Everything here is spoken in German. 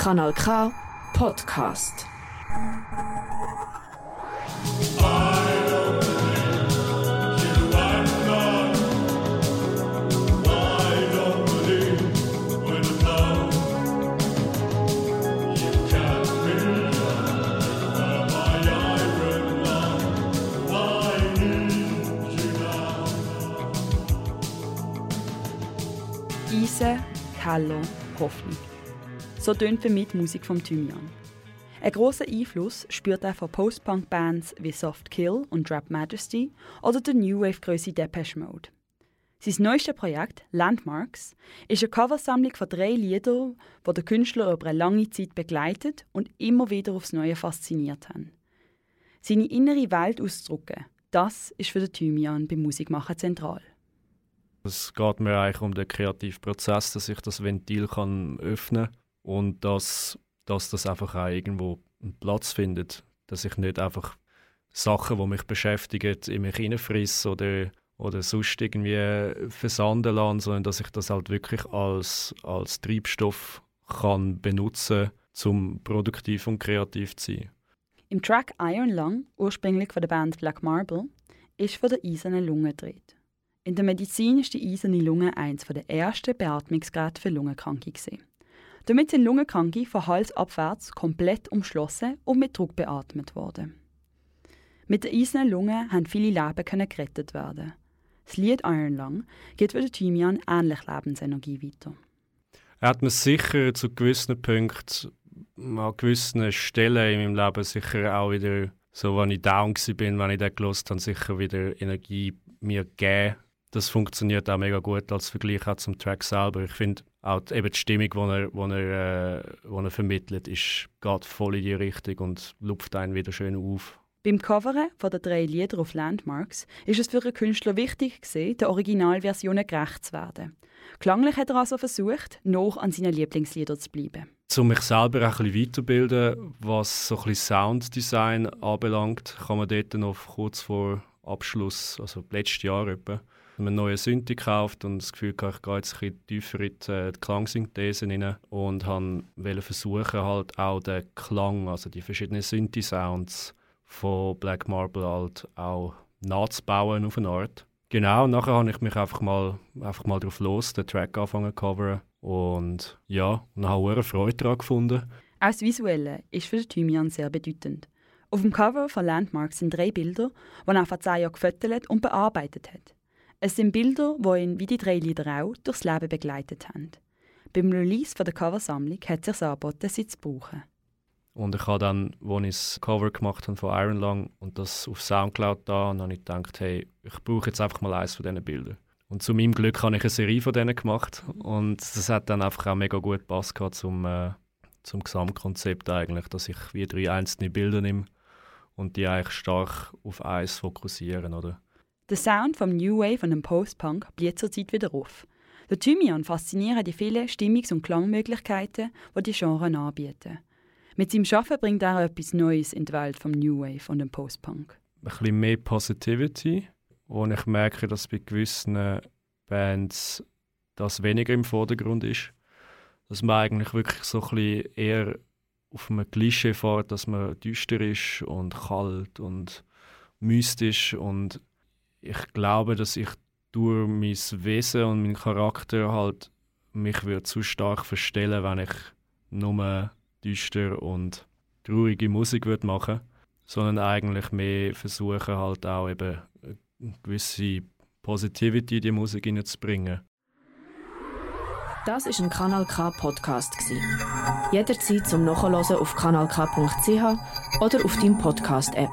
Kanal K Podcast. Eisen, Keller, Hoffnung. So tönt für mich die Musik vom Thymian. Einen grossen Einfluss spürt er von Post-Punk-Bands wie Soft Kill und Rap Majesty oder der New Wave-Größe Depeche Mode. Sein neuestes Projekt, Landmarks, ist eine Coversammlung von drei Liedern, die den Künstler über eine lange Zeit begleitet und immer wieder aufs Neue fasziniert haben. Seine innere Welt auszudrücken, das ist für den Thymian beim Musikmachen zentral. Es geht mir eigentlich um den kreativen Prozess, dass ich das Ventil kann öffnen kann und dass, dass das einfach auch irgendwo einen Platz findet. Dass ich nicht einfach Sachen, die mich beschäftigen, in mich hineinfrisse oder, oder sonst irgendwie versanden lasse, sondern dass ich das halt wirklich als, als Treibstoff kann benutzen kann, um produktiv und kreativ zu sein. Im Track Iron Lung, ursprünglich von der Band Black Marble, ist von der eisernen Lunge gedreht. In der Medizin ist die eiserne Lunge eines der ersten Beatmungsgeräte für Lungenkranke. Gewesen. Damit sind Lungenkranke von Hals abwärts komplett umschlossen und mit Druck beatmet worden. Mit der eisernen Lunge haben viele Leben können gerettet werden. Das Lied Iron Lung gibt für Thymian ähnlich Lebensenergie weiter. Er hat mir sicher zu gewissen Punkten, an gewissen Stellen in meinem Leben sicher auch wieder, so wenn ich down war, wenn ich den gelost habe, sicher wieder Energie mir gegeben das funktioniert auch mega gut als Vergleich auch zum Track selber. Ich finde auch die, eben die Stimmung, die er, wo er, äh, wo er vermittelt, ist, geht voll in die Richtung und lupft einen wieder schön auf. Beim Coveren von den drei Lieder auf Landmarks ist es für einen Künstler wichtig gewesen, der Originalversionen gerecht zu werden. Klanglich hat er also versucht, noch an seinen Lieblingsliedern zu bleiben. Um mich selber ein bisschen weiterzubilden, was so ein bisschen Sounddesign anbelangt, kann man dort noch kurz vor Abschluss, also letztes Jahr etwa, einen neuen Synthi gekauft und das Gefühl hatte, ich gehe jetzt ein tiefer in die, äh, Klangsynthese rein und wollte versuchen, halt auch den Klang, also die verschiedenen Synthi-Sounds von Black Marble halt auch nachzubauen auf eine Art. Genau, nachher habe ich mich einfach mal, einfach mal drauf los, den Track angefangen zu coveren und ja, und habe eine Freude daran gefunden. Auch das Visuelle ist für Thymian sehr bedeutend. Auf dem Cover von Landmarks sind drei Bilder, die er vor zehn Jahren gefüttert und bearbeitet hat. Es sind Bilder, die ihn wie die drei Lieder auch durchs Leben begleitet haben. Beim Release von der Coversammlung hat es sich angeboten, sie zu brauchen. Und ich habe dann, als ich das Cover gemacht habe von Iron Lung und das auf Soundcloud da, und habe ich gedacht, hey, ich brauche jetzt einfach mal eines von diesen Bildern. Und zu meinem Glück habe ich eine Serie von denen gemacht und das hat dann einfach auch mega gut gepasst zum, äh, zum Gesamtkonzept eigentlich, dass ich wie drei einzelne Bilder nehme und die eigentlich stark auf eins fokussieren, oder? Der Sound vom New Wave und dem Post-Punk blüht zurzeit wieder auf. Der Thymian fasziniert die vielen Stimmungs- und Klangmöglichkeiten, die die Genres anbieten. Mit seinem Schaffen bringt er etwas Neues in die Welt vom New Wave und dem Post-Punk. Ein bisschen mehr Positivity, wo ich merke, dass bei gewissen Bands das weniger im Vordergrund ist. Dass man eigentlich wirklich so ein bisschen eher auf einem Klischee fährt, dass man düster ist und kalt und mystisch und ich glaube, dass ich durch mein Wesen und meinen Charakter halt mich würde zu stark verstellen, wenn ich nur düster und traurige Musik würde machen, sondern eigentlich mehr versuchen halt auch eben eine gewisse Positivity in die Musik hineinzubringen. Das ist ein Kanal K Podcast Jederzeit zum Nachhören auf kanalk.ch oder auf deinem Podcast App.